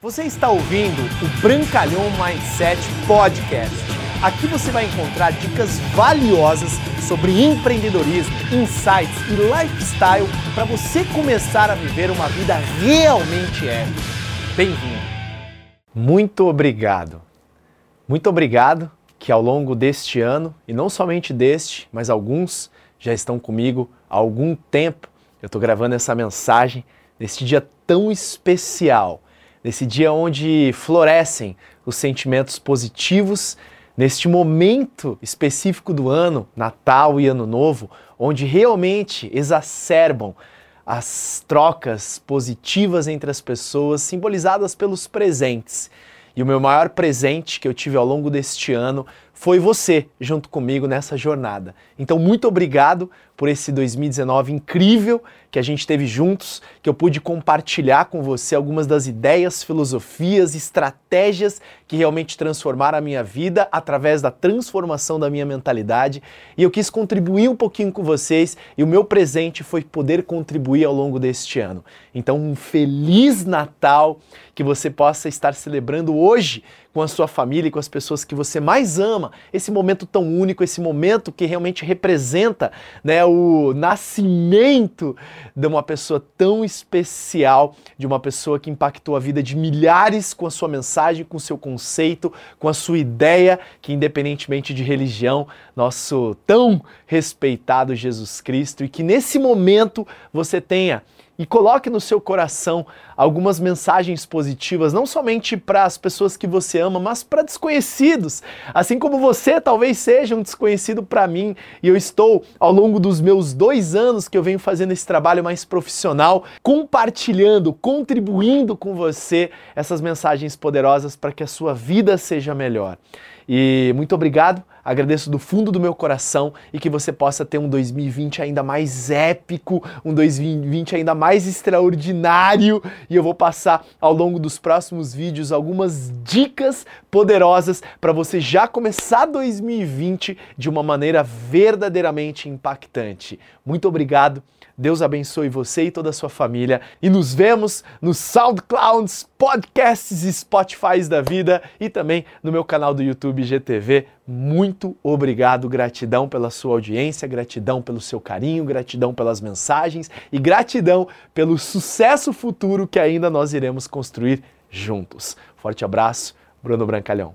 Você está ouvindo o Brancalhão Mindset Podcast. Aqui você vai encontrar dicas valiosas sobre empreendedorismo, insights e lifestyle para você começar a viver uma vida realmente épica. Bem-vindo! Muito obrigado. Muito obrigado que ao longo deste ano, e não somente deste, mas alguns já estão comigo há algum tempo. Eu estou gravando essa mensagem neste dia tão especial nesse dia onde florescem os sentimentos positivos, neste momento específico do ano, Natal e Ano Novo, onde realmente exacerbam as trocas positivas entre as pessoas, simbolizadas pelos presentes. E o meu maior presente que eu tive ao longo deste ano foi você junto comigo nessa jornada. Então, muito obrigado por esse 2019 incrível que a gente teve juntos, que eu pude compartilhar com você algumas das ideias, filosofias, estratégias que realmente transformaram a minha vida através da transformação da minha mentalidade. E eu quis contribuir um pouquinho com vocês e o meu presente foi poder contribuir ao longo deste ano. Então, um feliz Natal, que você possa estar celebrando hoje com a sua família e com as pessoas que você mais ama, esse momento tão único, esse momento que realmente representa né, o nascimento de uma pessoa tão especial, de uma pessoa que impactou a vida de milhares com a sua mensagem, com o seu conceito, com a sua ideia, que independentemente de religião, nosso tão respeitado Jesus Cristo, e que nesse momento você tenha e coloque no seu coração algumas mensagens positivas, não somente para as pessoas que você ama, mas para desconhecidos. Assim como você talvez seja um desconhecido para mim, e eu estou, ao longo dos meus dois anos que eu venho fazendo esse trabalho mais profissional, compartilhando, contribuindo com você essas mensagens poderosas para que a sua vida seja melhor. E muito obrigado, agradeço do fundo do meu coração e que você possa ter um 2020 ainda mais épico, um 2020 ainda mais extraordinário. E eu vou passar ao longo dos próximos vídeos algumas dicas poderosas para você já começar 2020 de uma maneira verdadeiramente impactante. Muito obrigado. Deus abençoe você e toda a sua família. E nos vemos no SoundClouds, podcasts e Spotify da vida e também no meu canal do YouTube GTV. Muito obrigado, gratidão pela sua audiência, gratidão pelo seu carinho, gratidão pelas mensagens e gratidão pelo sucesso futuro que ainda nós iremos construir juntos. Forte abraço, Bruno Brancalhão.